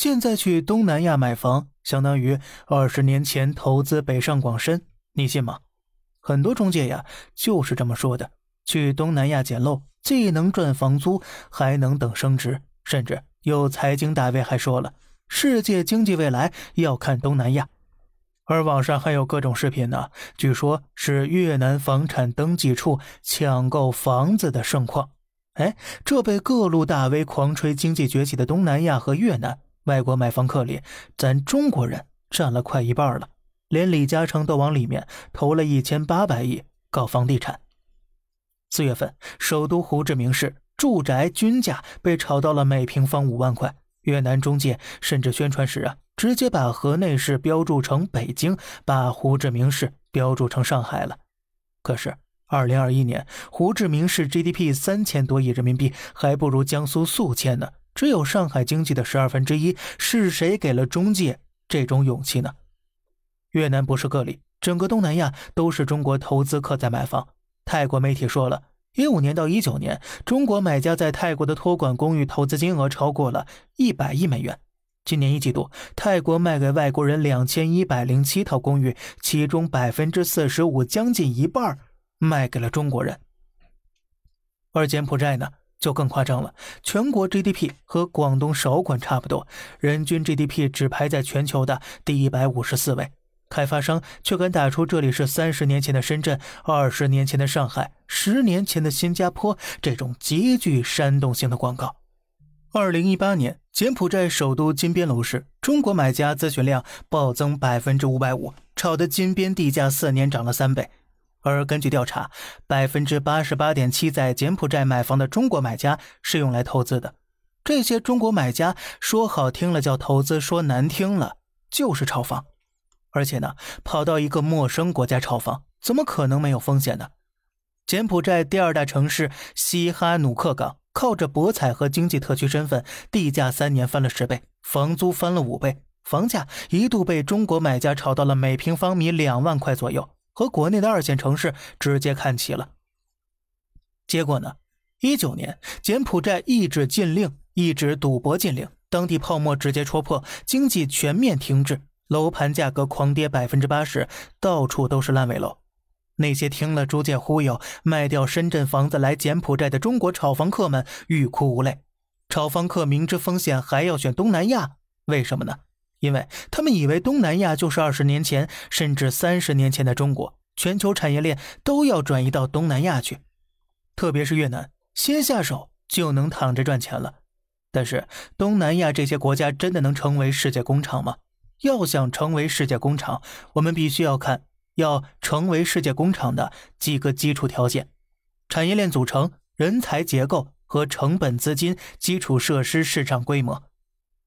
现在去东南亚买房，相当于二十年前投资北上广深，你信吗？很多中介呀，就是这么说的。去东南亚捡漏，既能赚房租，还能等升值。甚至有财经大 V 还说了，世界经济未来要看东南亚。而网上还有各种视频呢，据说是越南房产登记处抢购房子的盛况。哎，这被各路大 V 狂吹经济崛起的东南亚和越南，外国买房客里，咱中国人占了快一半了。连李嘉诚都往里面投了一千八百亿搞房地产。四月份，首都胡志明市住宅均价被炒到了每平方五万块。越南中介甚至宣传时啊，直接把河内市标注成北京，把胡志明市标注成上海了。可是，二零二一年，胡志明市 GDP 三千多亿人民币，还不如江苏宿迁呢，只有上海经济的十二分之一。是谁给了中介这种勇气呢？越南不是个例，整个东南亚都是中国投资客在买房。泰国媒体说了，一五年到一九年，中国买家在泰国的托管公寓投资金额超过了一百亿美元。今年一季度，泰国卖给外国人两千一百零七套公寓，其中百分之四十五，将近一半卖给了中国人。而柬埔寨呢，就更夸张了，全国 GDP 和广东韶关差不多，人均 GDP 只排在全球的第一百五十四位。开发商却敢打出这里是三十年前的深圳、二十年前的上海、十年前的新加坡这种极具煽动性的广告。二零一八年，柬埔寨首都金边楼市中国买家咨询量暴增百分之五百五，炒的金边地价四年涨了三倍。而根据调查，百分之八十八点七在柬埔寨买房的中国买家是用来投资的。这些中国买家说好听了叫投资，说难听了就是炒房。而且呢，跑到一个陌生国家炒房，怎么可能没有风险呢？柬埔寨第二大城市西哈努克港，靠着博彩和经济特区身份，地价三年翻了十倍，房租翻了五倍，房价一度被中国买家炒到了每平方米两万块左右，和国内的二线城市直接看齐了。结果呢，一九年柬埔寨一纸禁令，一纸赌博禁令，当地泡沫直接戳破，经济全面停滞。楼盘价格狂跌百分之八十，到处都是烂尾楼。那些听了朱建忽悠卖掉深圳房子来柬埔寨的中国炒房客们欲哭无泪。炒房客明知风险还要选东南亚，为什么呢？因为他们以为东南亚就是二十年前甚至三十年前的中国，全球产业链都要转移到东南亚去。特别是越南，先下手就能躺着赚钱了。但是东南亚这些国家真的能成为世界工厂吗？要想成为世界工厂，我们必须要看要成为世界工厂的几个基础条件：产业链组成、人才结构和成本、资金、基础设施、市场规模。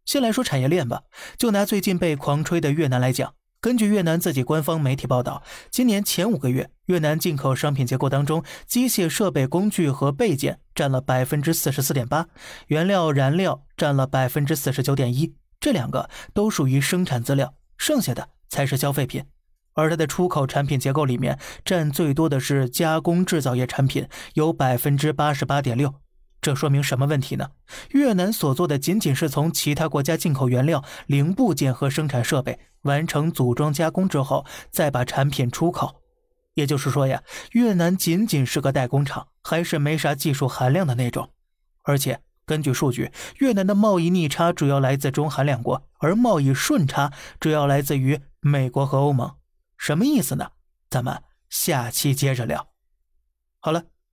先来说产业链吧，就拿最近被狂吹的越南来讲，根据越南自己官方媒体报道，今年前五个月，越南进口商品结构当中，机械设备、工具和备件占了百分之四十四点八，原料、燃料占了百分之四十九点一。这两个都属于生产资料，剩下的才是消费品。而它的出口产品结构里面占最多的是加工制造业产品，有百分之八十八点六。这说明什么问题呢？越南所做的仅仅是从其他国家进口原料、零部件和生产设备，完成组装加工之后，再把产品出口。也就是说呀，越南仅仅是个代工厂，还是没啥技术含量的那种，而且。根据数据，越南的贸易逆差主要来自中韩两国，而贸易顺差主要来自于美国和欧盟。什么意思呢？咱们下期接着聊。好了，